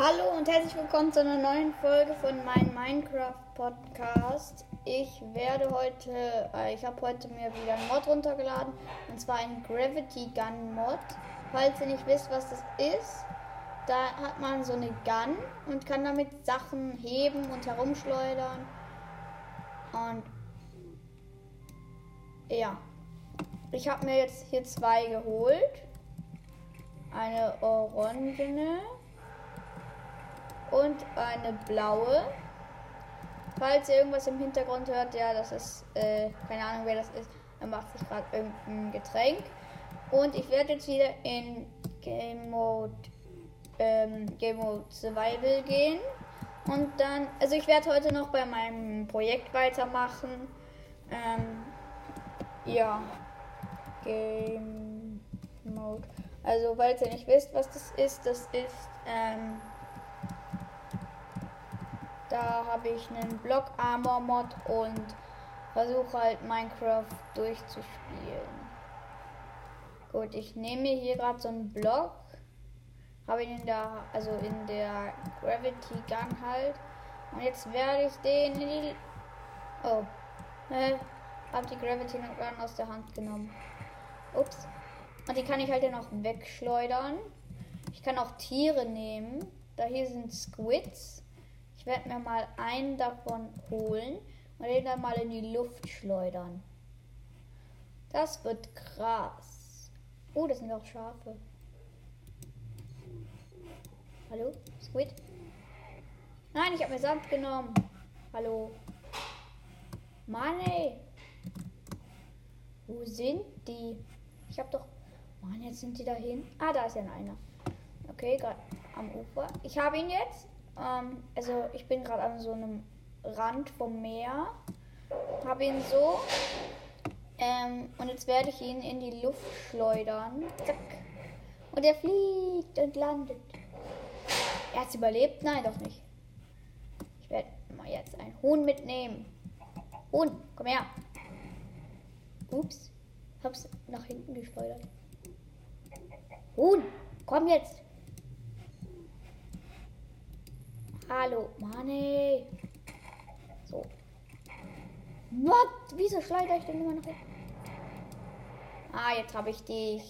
Hallo und herzlich willkommen zu einer neuen Folge von meinem Minecraft Podcast. Ich werde heute, äh, ich habe heute mir wieder einen Mod runtergeladen und zwar einen Gravity Gun Mod. Falls ihr nicht wisst, was das ist, da hat man so eine Gun und kann damit Sachen heben und herumschleudern. Und ja, ich habe mir jetzt hier zwei geholt. Eine orangene und eine blaue. Falls ihr irgendwas im Hintergrund hört, ja, das ist, äh, keine Ahnung wer das ist, er macht sich gerade irgendein Getränk. Und ich werde jetzt wieder in Game Mode, ähm, Game Mode Survival gehen. Und dann, also ich werde heute noch bei meinem Projekt weitermachen. Ähm, ja, Game Mode. Also, falls ihr nicht wisst, was das ist, das ist, ähm, da habe ich einen Block Armor Mod und versuche halt Minecraft durchzuspielen. Gut, ich nehme mir hier gerade so einen Block. Habe ihn in der, also in der Gravity Gun halt. Und jetzt werde ich den in die. Oh. Äh, hab die Gravity Gun aus der Hand genommen. Ups. Und die kann ich halt ja noch wegschleudern. Ich kann auch Tiere nehmen. Da hier sind Squids. Ich werde mir mal einen davon holen und den dann mal in die Luft schleudern. Das wird krass. Oh, das sind auch Schafe. Hallo? Squid? Nein, ich habe mir Sand genommen. Hallo? Mann, ey. Wo sind die? Ich habe doch... Mann, jetzt sind die dahin. Ah, da ist ja einer. Okay, gerade am Ufer. Ich habe ihn jetzt. Ähm, also ich bin gerade an so einem Rand vom Meer. Habe ihn so. Ähm, und jetzt werde ich ihn in die Luft schleudern. Zack. Und er fliegt und landet. Er hat überlebt? Nein, doch nicht. Ich werde mal jetzt ein Huhn mitnehmen. Huhn, komm her. Ups. Hab's nach hinten geschleudert. Huhn, komm jetzt. Hallo, Mann. So. What? Wieso schleudere ich denn immer noch? Ah, jetzt habe ich dich.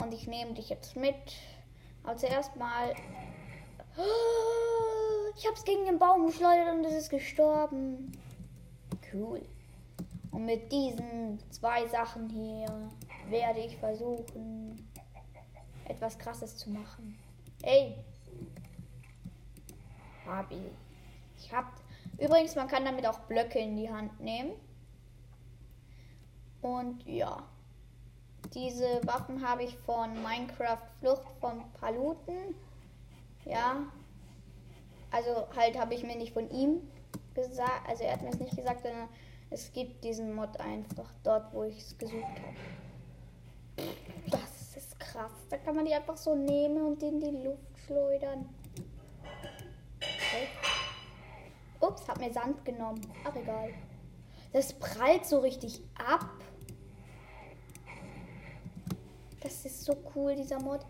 Und ich nehme dich jetzt mit. Aber zuerst mal. Ich habe es gegen den Baum geschleudert und es ist gestorben. Cool. Und mit diesen zwei Sachen hier werde ich versuchen, etwas Krasses zu machen. Ey, hab ich. Ich hab. Übrigens, man kann damit auch Blöcke in die Hand nehmen. Und ja. Diese Waffen habe ich von Minecraft Flucht von Paluten. Ja. Also halt habe ich mir nicht von ihm gesagt. Also er hat mir es nicht gesagt, sondern es gibt diesen Mod einfach dort, wo ich es gesucht habe. Das ist krass. Da kann man die einfach so nehmen und in die Luft schleudern. Okay. Ups, hab mir Sand genommen. Ach, egal. Das prallt so richtig ab. Das ist so cool, dieser Mod.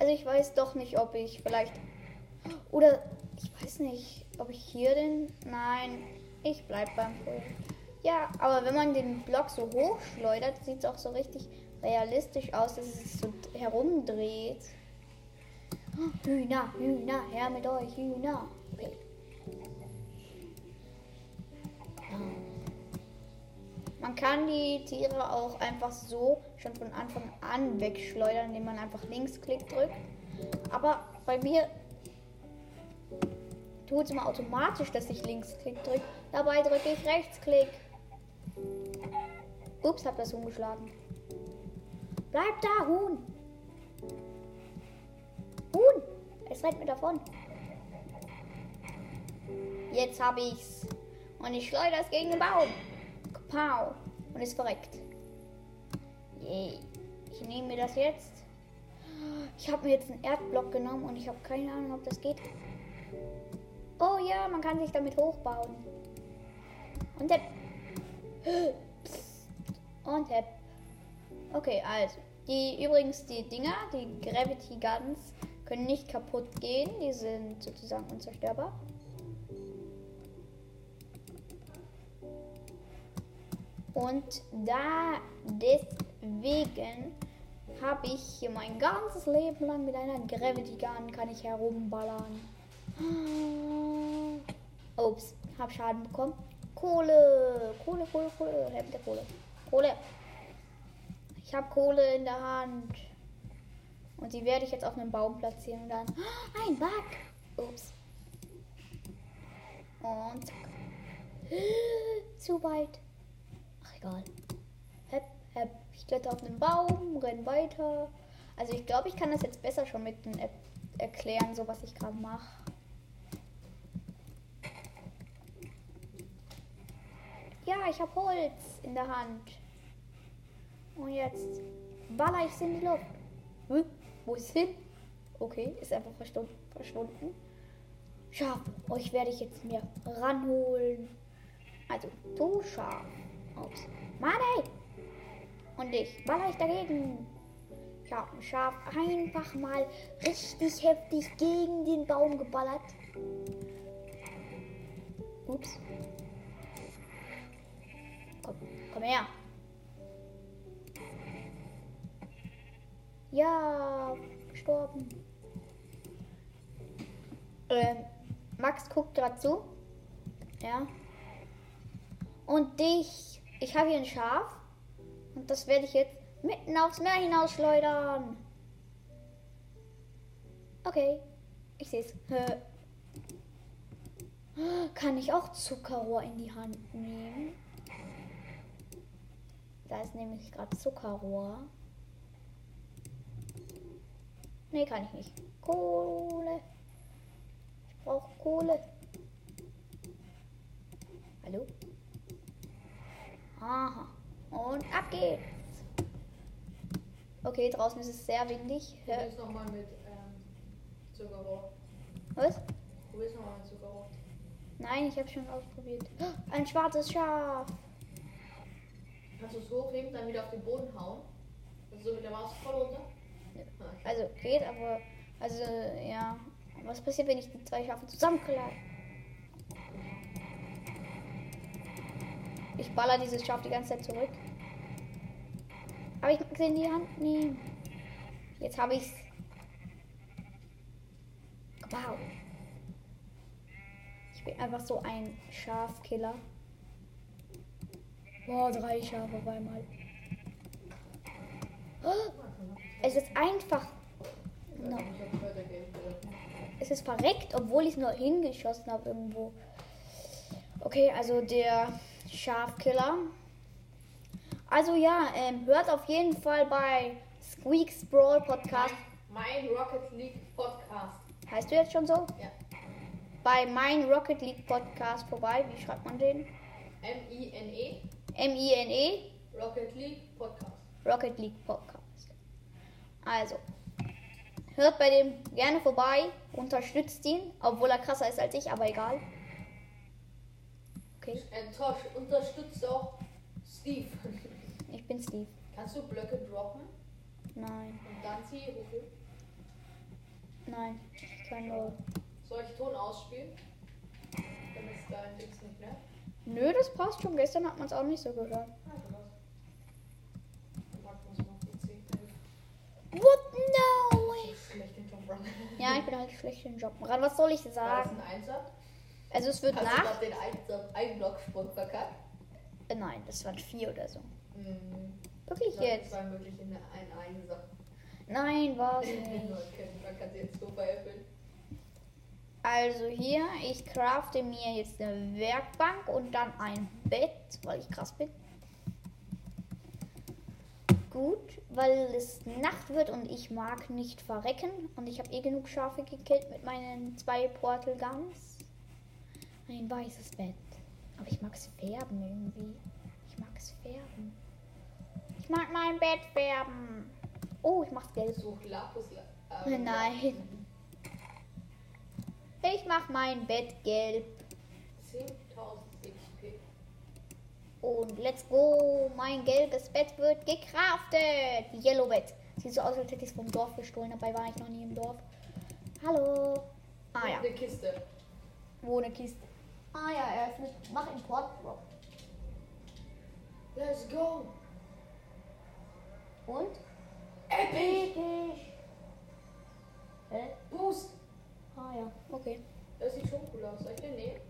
Also ich weiß doch nicht, ob ich vielleicht... Oder ich weiß nicht, ob ich hier den... Nein, ich bleib beim Projekt. Ja, aber wenn man den Block so hoch schleudert, sieht es auch so richtig realistisch aus, dass es so herumdreht. Hühner, Hühner, her mit euch, Hühner. Man kann die Tiere auch einfach so schon von Anfang an wegschleudern, indem man einfach Linksklick drückt. Aber bei mir tut es immer automatisch, dass ich Linksklick drücke. Dabei drücke ich Rechtsklick. Ups, hab das Huhn. Bleib da, Huhn! Huhn! Es rennt mir davon. Jetzt habe ich's. Und ich schleudere es gegen den Baum. Pow. Und ist verreckt. Yay. Ich nehme mir das jetzt. Ich habe mir jetzt einen Erdblock genommen und ich habe keine Ahnung, ob das geht. Oh ja, man kann sich damit hochbauen. Und hepp. Und hepp. Okay, also. Die übrigens die Dinger, die Gravity Guns, können nicht kaputt gehen. Die sind sozusagen unzerstörbar. Und da deswegen habe ich hier mein ganzes Leben lang mit einer Gravity Gun kann ich herumballern. Ups, hab Schaden bekommen. Kohle, Kohle, Kohle, Kohle, Hemd der Kohle. Kohle. Ich habe Kohle in der Hand. Und die werde ich jetzt auf einem Baum platzieren und dann. Ein Bug! Ups. Und zack. Zu weit. Egal. Hep, hep. Ich kletter auf einen Baum, renn weiter. Also ich glaube, ich kann das jetzt besser schon mit den App erklären, so was ich gerade mache. Ja, ich habe Holz in der Hand. Und jetzt baller ich in die Luft. Hm? Wo ist hin? Okay, ist einfach verschwunden. Schaf, euch werde ich jetzt mir ranholen. Also, du Schaf. Ups. Mann! Und ich baller ich dagegen. Ich habe ein Schaf einfach mal richtig heftig gegen den Baum geballert. Ups. Komm, komm her. Ja, gestorben. Ähm, Max guckt gerade zu. Ja. Und dich. Ich habe hier ein Schaf. Und das werde ich jetzt mitten aufs Meer hinausschleudern. Okay. Ich sehe es. Kann ich auch Zuckerrohr in die Hand nehmen? Da ist nämlich gerade Zuckerrohr. Nee, kann ich nicht. Kohle. Ich brauche Kohle. Hallo? Aha. Und ab geht's. Okay, draußen ist es sehr windig. Probier's nochmal mit ähm, Zuckerrohr. Was? Probier's nochmal mit Zuckerrohr. Nein, ich habe schon ausprobiert. Ein schwarzes Schaf. Kannst du es hochheben, dann wieder auf den Boden hauen? Also so mit der Maus voll runter? Ah. Also geht, aber also ja. Was passiert, wenn ich die zwei Schafe zusammenknall? Ich baller dieses Schaf die ganze Zeit zurück. Aber ich in die Hand nehmen. Jetzt habe ich's. Wow. Ich bin einfach so ein Schafkiller. Boah, drei Schafe auf einmal. Es ist einfach. No. Es ist verreckt, obwohl ich es nur hingeschossen habe irgendwo. Okay, also der Schafkiller. Also ja, ähm, hört auf jeden Fall bei Squeaks Brawl Podcast. Mein Rocket League Podcast. Heißt du jetzt schon so? Ja. Bei mein Rocket League Podcast vorbei. Wie schreibt man den? M-I-N-E. M-I-N-E. Rocket League Podcast. Rocket League Podcast. Also, hört bei dem gerne vorbei, unterstützt ihn, obwohl er krasser ist als ich, aber egal. Okay, Enttäuscht, unterstützt auch Steve. ich bin Steve. Kannst du Blöcke droppen Nein, und dann zieh hoch? nein, ich kann nur. Soll ich Ton ausspielen? Dann ist dein Dings nicht mehr. Nö, das passt schon. Gestern hat man es auch nicht so gehört. 10. What? No way. Ja, ich bin halt schlecht im Job. Ran, was soll ich War das sagen? ein Einser? Also es wird Hast du nach. gerade den Einser- Einblocksprung verkackt? Äh, nein, das waren vier oder so. Mhm. Wirklich Das jetzt? war wirklich eine, ein Einser. Nein, war es nicht. man kann sie jetzt so veräppeln. Also hier, ich crafte mir jetzt eine Werkbank und dann ein Bett, weil ich krass bin. Gut, weil es Nacht wird und ich mag nicht verrecken. Und ich habe eh genug Schafe gekillt mit meinen zwei Portal Guns. Ein weißes Bett. Aber ich mag es färben irgendwie. Ich mag es färben. Ich mag mein Bett färben. Oh, ich mach's gelb. Such Lapis. Nein. Ich mach mein Bett gelb. 10.000 XP. Und let's go. Mein gelbes Bett wird gecraftet. Yellow Bett. Sieht so aus, als hätte ich es vom Dorf gestohlen. Dabei war ich noch nie im Dorf. Hallo. Ah ja, Eine Kiste. wo eine Kiste. Ah ja, er öffnet. Mach Import. Let's go. Und? Epic. Episch. Hä? Boost. Ah ja, okay. Das sieht schon cool aus. Soll ich den nehmen?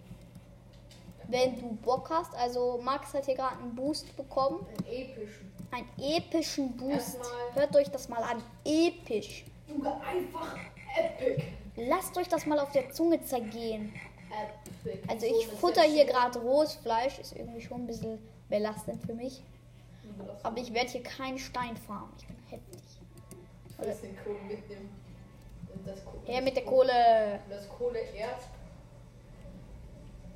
Wenn du Bock hast, also Max hat hier gerade einen Boost bekommen. Einen epischen. Einen epischen Boost. Erstmal- Hört euch das mal an. Episch. Junge, einfach epic. Lasst euch das mal auf der Zunge zergehen. Epic. Also So ich futter hier gerade rohes Fleisch. Ist irgendwie schon ein bisschen belastend für mich. Aber ich werde hier keinen Stein farmen. Ich bin heftig. Den Kohle mitnehmen. Das Kohle- Her mit der Kohle. Das Kohleerz.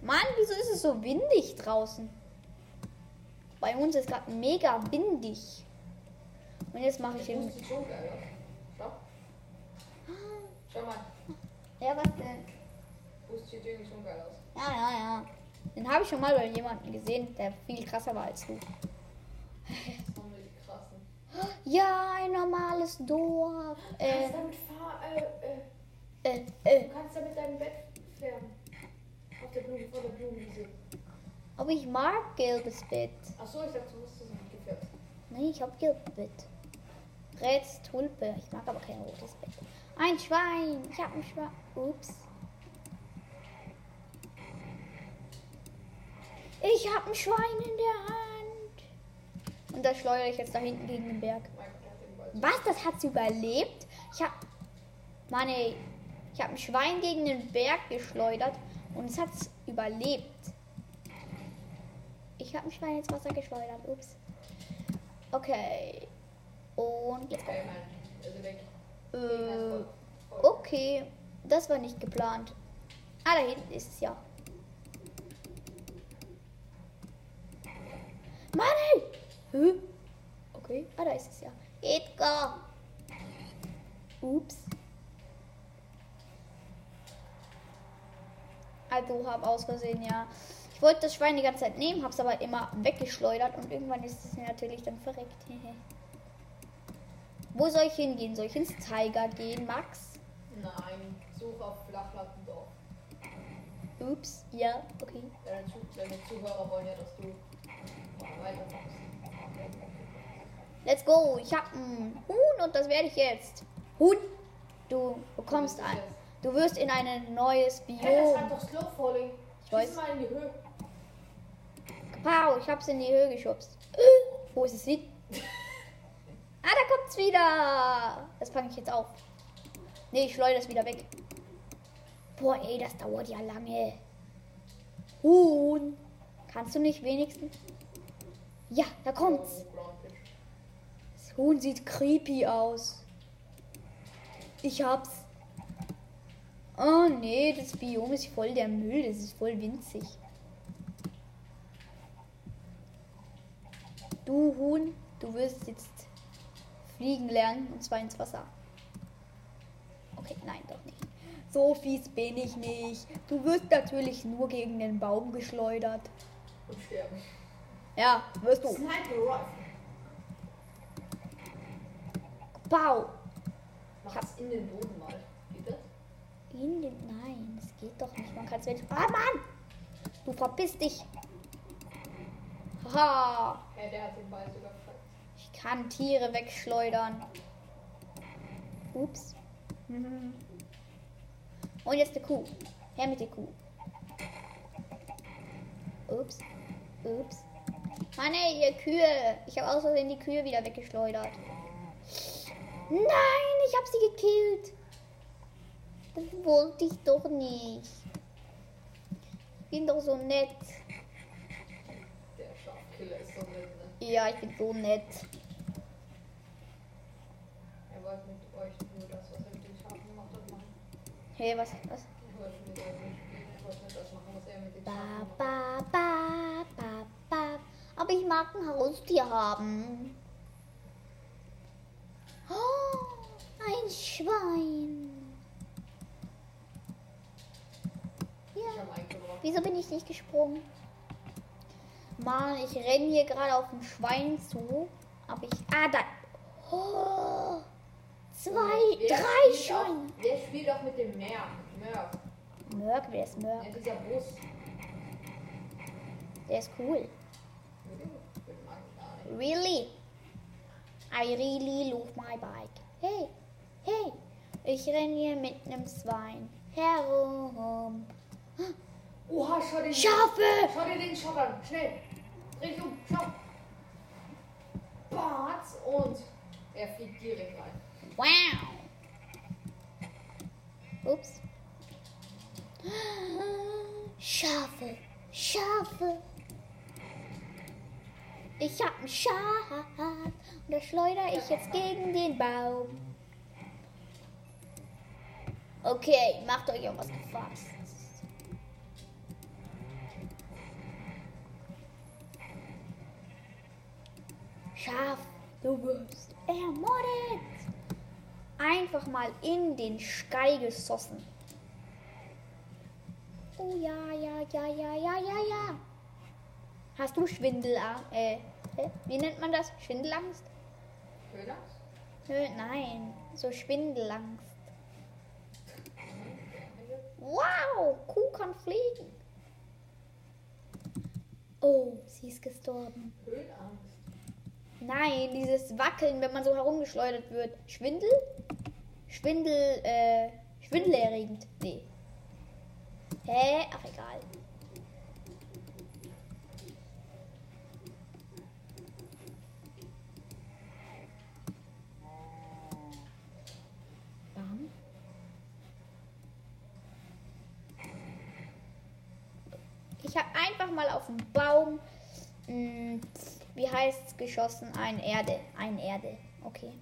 Mann, wieso ist es so windig draußen? Bei uns ist gerade mega windig. Und jetzt mache ich den. Schau. Schau mal. Ja, was denn? Sieht irgendwie schon geil aus. Ja, ja, ja. Den habe ich schon mal bei jemandem gesehen, der viel krasser war als du. Ja, ein normales Dorf. Du Äh, kannst damit fahr, äh, äh, äh, äh. du kannst damit dein Bett färben. Auf der Blume, vor der Blumenwiese. Aber ich mag gelbes Bett. Achso, ich dachte, du musst es nicht gefärbt. Nee, ich hab gelbes Bett. Reds Tulpe. Ich mag aber kein rotes Bett. Ein Schwein. Ich hab ein Schwein. Ups. Ich hab ein Schwein in der Hand. Und das schleudere ich jetzt da hinten gegen den Berg. Was? Das hat sie überlebt? Ich hab. Mann, ey. Ich hab ein Schwein gegen den Berg geschleudert und es hat überlebt. Ich hab ein Schwein ins Wasser geschleudert. Ups. Okay. Und jetzt. Weg. Äh, okay. Das war nicht geplant. Ah, da hinten ist es ja. Mann, ey! Hä? Okay. Ah, da ist es ja. Edgar! Ups. Also hab aus Versehen ja. Ich wollte das Schwein die ganze Zeit nehmen, hab's aber immer weggeschleudert und irgendwann ist es natürlich dann verreckt. Wo soll ich hingehen? Soll ich ins Tiger gehen, Max? Nein, such auf Flachlattendorf. Ups, ja, okay. Deine, Zu deine Zuhörer wollen ja, dass du weitermachst. Let's go. Ich hab ein Huhn und das werde ich jetzt. Huhn, du bekommst ein. Du wirst in ein neues Hey, das hat Biom. doch Slow Falling. Ich weiß. Mal in die Höhe. Pow, ich hab's in die Höhe geschubst. Wo ist es hin? Ah, da kommt's wieder. Das fange ich jetzt auf. Nee, ich schleudere es wieder weg. Boah, ey, das dauert ja lange. Huhn. Kannst du nicht wenigstens? Ja, da kommt's. Das Huhn sieht creepy aus. Ich hab's. Oh nee, das Biom ist voll der Müll. Das ist voll winzig. Du Huhn, du wirst jetzt fliegen lernen und zwar ins Wasser. Okay, nein, doch nicht. So fies bin ich nicht. Du wirst natürlich nur gegen den Baum geschleudert. Und sterben. Ja, wirst du. Sniper Rifle. Bau. Mach es in den Boden mal. Geht das? In den. Nein, das geht doch nicht. Man kann es wenn. Ah, Mann! Du verpiss dich! Haha! Hey, der hat den Ball sogar. Ich kann Tiere wegschleudern. Ups. Mhm. Und jetzt die Kuh. Her mit der Kuh. Ups. Ups. Mann, ey, ihr Kühe. Ich habe aus Versehen die Kühe wieder weggeschleudert. Nein, ich habe sie gekillt. Das wollte ich doch nicht. Ich bin doch so nett. Der Schafkiller ist so nett, ne? Ja, ich bin so nett. Er wollte mit euch nur das, was er mit den Schafen gemacht hat, machen. Hey, was? was? Er wollte mit euch nicht spielen. Wollte nicht das machen, was er mit den Ba, Schafen gemacht hat. ba, ba, ba, ba. Aber ich mag ein Haustier haben. Oh, ein Schwein. Ja. Wieso bin ich nicht gesprungen? Mann, ich renne hier gerade auf ein Schwein zu. Aber ich. Ah, da. Oh, zwei, Wer drei auch- Schweine. Wer spielt auch mit dem Merk? Merk. Mörk, wer ist Mörk? Ja, dieser Bus. Der ist cool. Really? I really love my bike. Hey, hey, ich renn hier mit nem Schwein herum. Oha, schau den Schafe! Schau dir den Shot an. Schnell. Dreh um. Schau. Batz und er fliegt direkt rein. Wow. Ups. Schafe, Schafe. Ich hab ein Schaf und das schleudere ich jetzt gegen den Baum. Okay, macht euch auf was gefasst. Schaf, du wirst ermordet. Einfach mal in den Sky gesossen. Oh ja, ja, ja, ja, ja, ja, ja. Hast du Schwindelangst? Äh, wie nennt man das? Schwindelangst? Höhlangst? Nö, nein, so Schwindelangst. Wow, Kuh kann fliegen. Oh, sie ist gestorben. Höhlangst. Nein, dieses Wackeln, wenn man so herumgeschleudert wird. Schwindel? Schwindel, äh, schwindelerregend. Nee. Hä? Ach, egal. Bam. Ich habe einfach mal auf den Baum, wie heißt es, geschossen? Ein Erde. Ein Erde. Okay.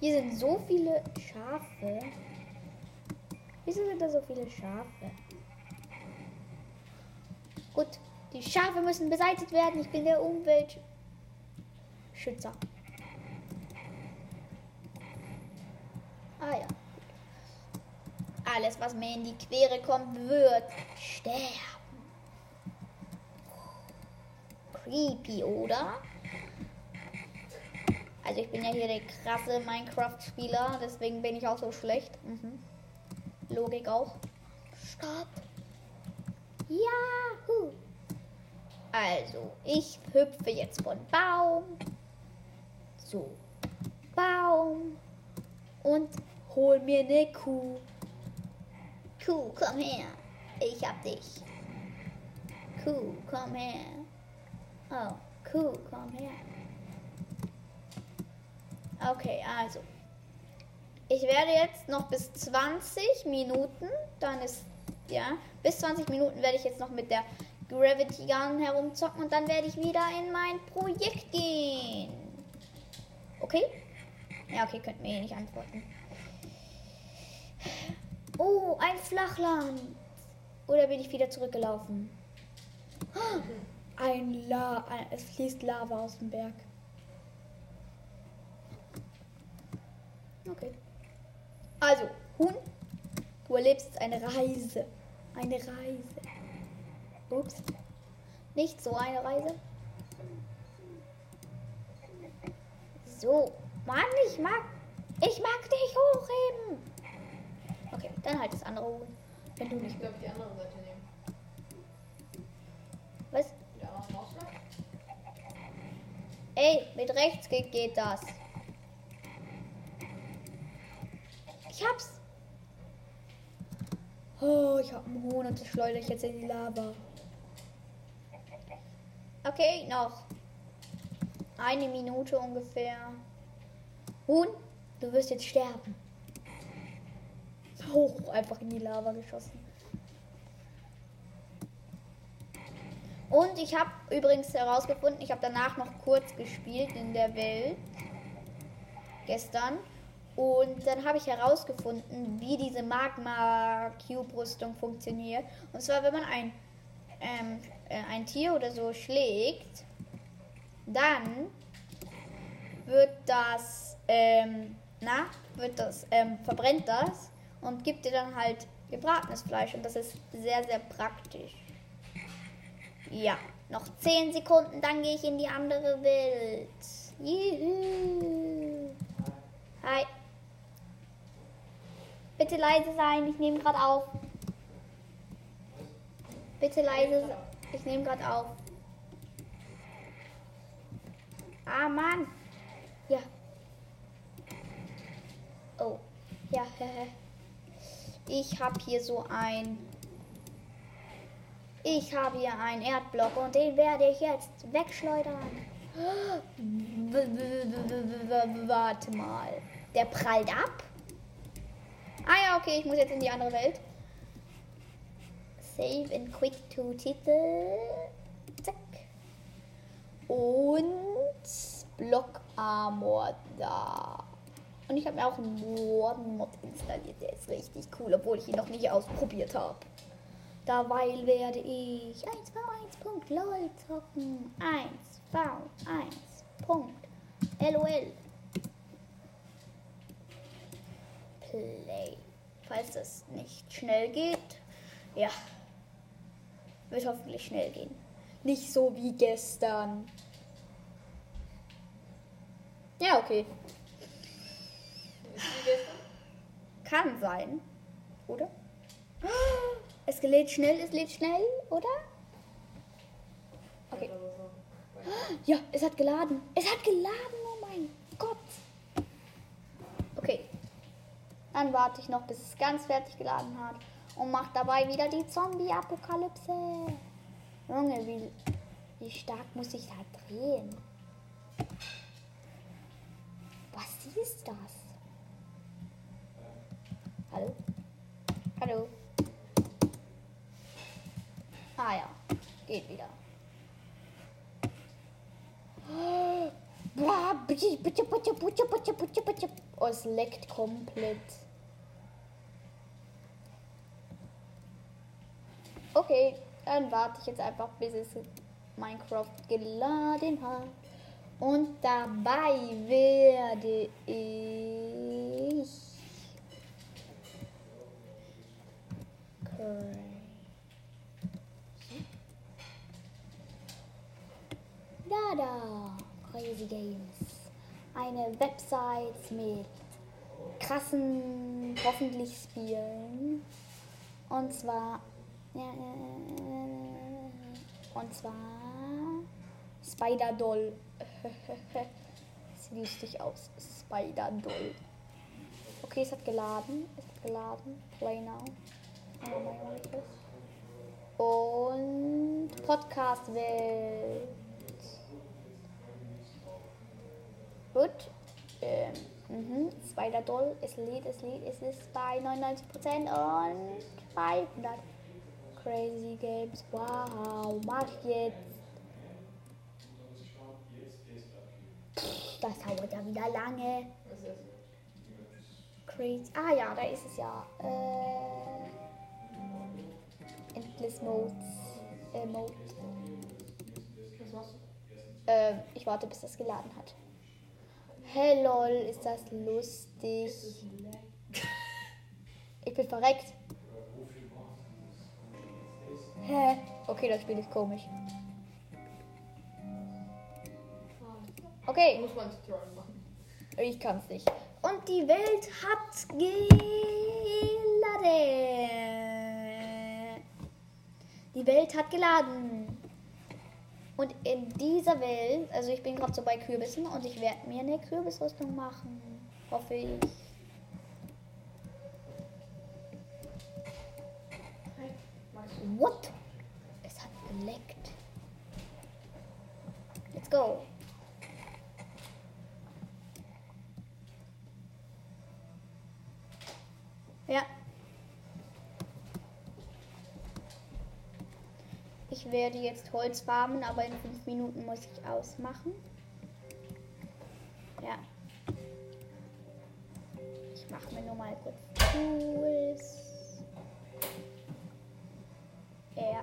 Hier sind so viele Schafe. Wieso sind da so viele Schafe? Gut, die Schafe müssen beseitigt werden. Ich bin der Umweltschützer. Ah ja. Alles, was mir in die Quere kommt, wird sterben. Creepy, oder? Also ich bin ja hier der krasse Minecraft-Spieler, deswegen bin ich auch so schlecht. Mhm. Logik auch. Stopp. Yahoo. Also, ich hüpfe jetzt von Baum zu Baum und hol mir eine Kuh. Kuh, komm her. Ich hab dich. Kuh, komm her. Oh, Kuh, komm her. Okay, also. Ich werde jetzt noch bis 20 Minuten, dann ist, ja, bis 20 Minuten werde ich jetzt noch mit der Gravity Gun herumzocken und dann werde ich wieder in mein Projekt gehen. Okay? Ja, okay, könnt mir eh nicht antworten. Oh, ein Flachland. Oder bin ich wieder zurückgelaufen? Ein La, es fließt Lava aus dem Berg. Okay. Also, Huhn, du erlebst jetzt eine Reise. Eine Reise. Ups. Nicht so eine Reise. So. Mann, ich mag. Ich mag dich hochheben. Okay, dann halt das andere Huhn. Wenn du nicht. Ich glaube, die andere Seite Ey, mit rechts geht, geht das. Ich hab's. Oh, ich hab einen Huhn und das schleudere ich jetzt in die Lava. Okay, noch eine Minute ungefähr. Huhn, du wirst jetzt sterben. Hoch, einfach in die Lava geschossen. Und ich habe übrigens herausgefunden, ich habe danach noch kurz gespielt in der Welt. Gestern. Und dann habe ich herausgefunden, wie diese Magma-Cube-Rüstung funktioniert. Und zwar, wenn man ein, ähm, äh, ein Tier oder so schlägt, dann wird das, ähm, na, wird das, ähm, verbrennt das und gibt dir dann halt gebratenes Fleisch. Und das ist sehr, sehr praktisch. Ja, noch 10 Sekunden, dann gehe ich in die andere Welt. Juhu. Hi. Bitte leise sein, ich nehme gerade auf. Bitte leise, se- ich nehme gerade auf. Ah, Mann. Ja. Oh. Ja, hehe. Ich habe hier so ein... Ich habe hier einen Erdblock und den werde ich jetzt wegschleudern. Warte mal. Der prallt ab? Ah ja, okay, ich muss jetzt in die andere Welt. Save and quick to Titel. Zack. Und Block Armor da. Und ich habe mir auch einen Morden-Mod installiert. Der ist richtig cool, obwohl ich ihn noch nicht ausprobiert habe. Dabei werde ich 1v1.lol zocken. 1v1.lol. Play. Falls das nicht schnell geht. Ja. Wird hoffentlich schnell gehen. Nicht so wie gestern. Ja, okay. Kann sein. Oder? Es lädt schnell, es lädt schnell, oder? Okay. Ja, es hat geladen. Es hat geladen, oh mein Gott. Okay. Dann warte ich noch, bis es ganz fertig geladen hat. Und mache dabei wieder die Zombie-Apokalypse. Junge, wie, wie stark muss ich da drehen? Was ist das? Hallo? Hallo? Ah ja, geht wieder. Oh, es leckt komplett. Okay, dann warte ich jetzt einfach, bis es Minecraft geladen hat. Und dabei werde ich. Crazy. Da, da, Crazy Games. Eine Website mit krassen, hoffentlich Spielen. Und zwar. Und zwar. Spider-Doll. Sieht lustig aus. Spider-Doll. Okay, es hat geladen. Es hat geladen. Play now. Und Podcast-Welt. Gut. Ähm, mhm. Spider-Doll. Es lädt, es lädt. Es ist bei 99% und bei 100. Crazy Games. Wow. Mach jetzt. Das dauert ja wieder lange. Crazy. Ah ja, da ist es ja. Äh, Endless Modes. Äh, Mode. Äh, ich warte, bis das geladen hat. Hey lol, ist das lustig. Ich bin verreckt. Hä? Okay, das Spiel ist komisch. Okay, Muss man Tutorial machen. ich kann's nicht. Und die Welt hat geladen. Die Welt hat geladen. Und in dieser Welt, also ich bin gerade so bei Kürbissen und ich werde mir eine Kürbisrüstung machen. Hoffe ich. What? Es hat geleckt. Let's go. Ja. Ich werde jetzt Holz farmen, aber in fünf Minuten muss ich ausmachen. Ja. Ich mache mir nur mal kurz Tools. Ja.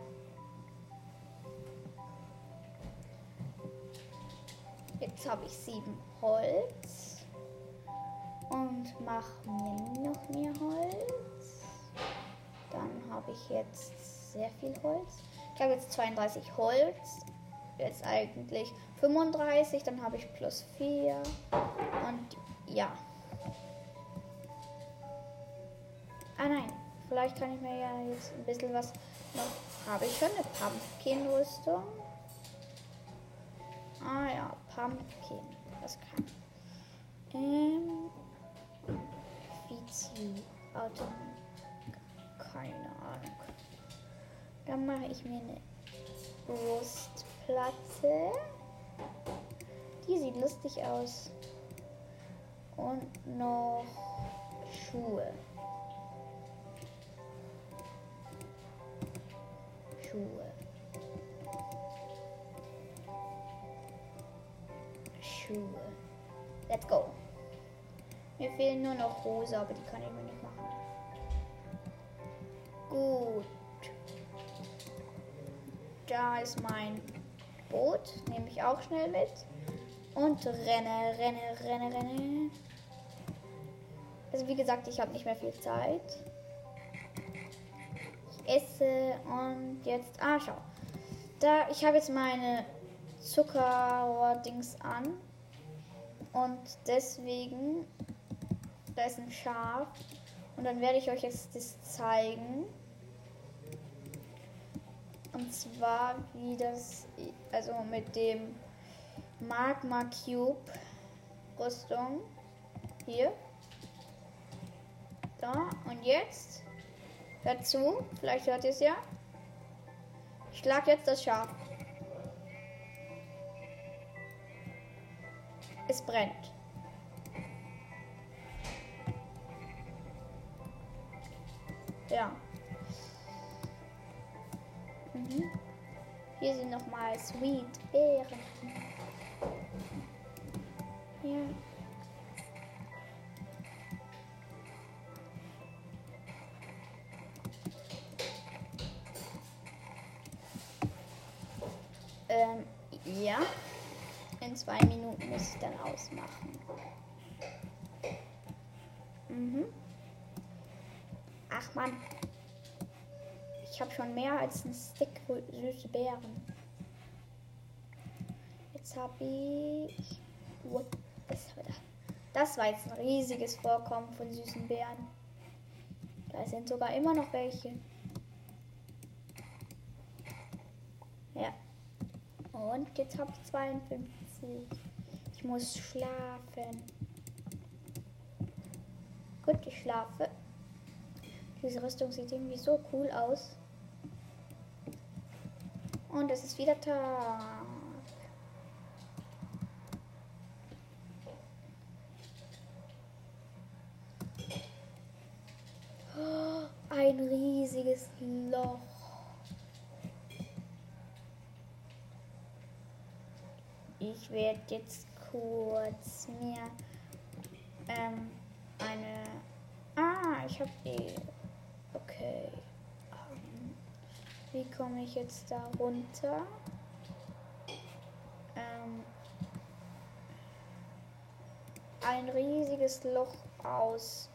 Jetzt habe ich sieben Holz. Und mache mir noch mehr Holz. Dann habe ich jetzt sehr viel Holz. Ich habe jetzt 32 Holz. Jetzt eigentlich 35, dann habe ich plus 4. Und ja. Ah nein, vielleicht kann ich mir ja jetzt ein bisschen was noch. Habe ich schon eine Pumpkin-Rüstung? Ah ja, Pumpkin. Das kann. Ähm. Vizi. Auto. Keine Ahnung. Dann mache ich mir eine Brustplatte. Die sieht lustig aus. Und noch Schuhe. Schuhe. Schuhe. Let's go. Mir fehlen nur noch Hose, aber die kann ich mir nicht machen. Gut. Da ist mein Boot. Nehme ich auch schnell mit. Und renne, renne, renne, renne. Also wie gesagt, ich habe nicht mehr viel Zeit. Ich esse und jetzt. Ah, schau. Da, ich habe jetzt meine Zucker-Dings an. Und deswegen. Da ist ein Schaf. Und dann werde ich euch jetzt das zeigen. Und zwar, wie das. Also mit dem Magma Cube Rüstung. Hier. Da. Und jetzt. Hört zu. Vielleicht hört ihr es ja. Ich schlag jetzt das Schaf. Es brennt. Hier sind nochmal Sweet Beeren. Hier. Ähm, ja. In zwei Minuten muss ich dann ausmachen. Mhm. Ach man. Ich habe schon mehr als einen Stick süße Beeren. Jetzt habe ich. Das war jetzt ein riesiges Vorkommen von süßen Beeren. Da sind sogar immer noch welche. Ja. Und jetzt habe ich 52. Ich muss schlafen. Gut, ich schlafe. Diese Rüstung sieht irgendwie so cool aus. Und es ist wieder Tag. Oh, ein riesiges Loch. Ich werde jetzt kurz mir ähm, eine. Ah, ich habe die. Okay. Wie komme ich jetzt da runter? Ähm, ein riesiges Loch aus.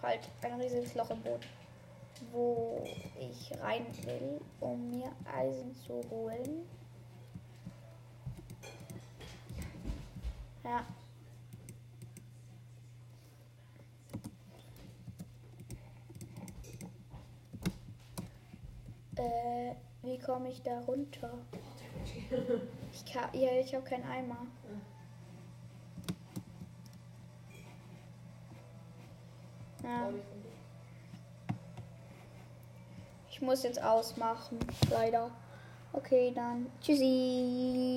Halt, ein riesiges Loch im Boot. Wo ich rein will, um mir Eisen zu holen. Ja. Äh, wie komme ich da runter? Ich kann, ja, ich habe keinen Eimer. Ja. Ich muss jetzt ausmachen, leider. Okay, dann tschüssi.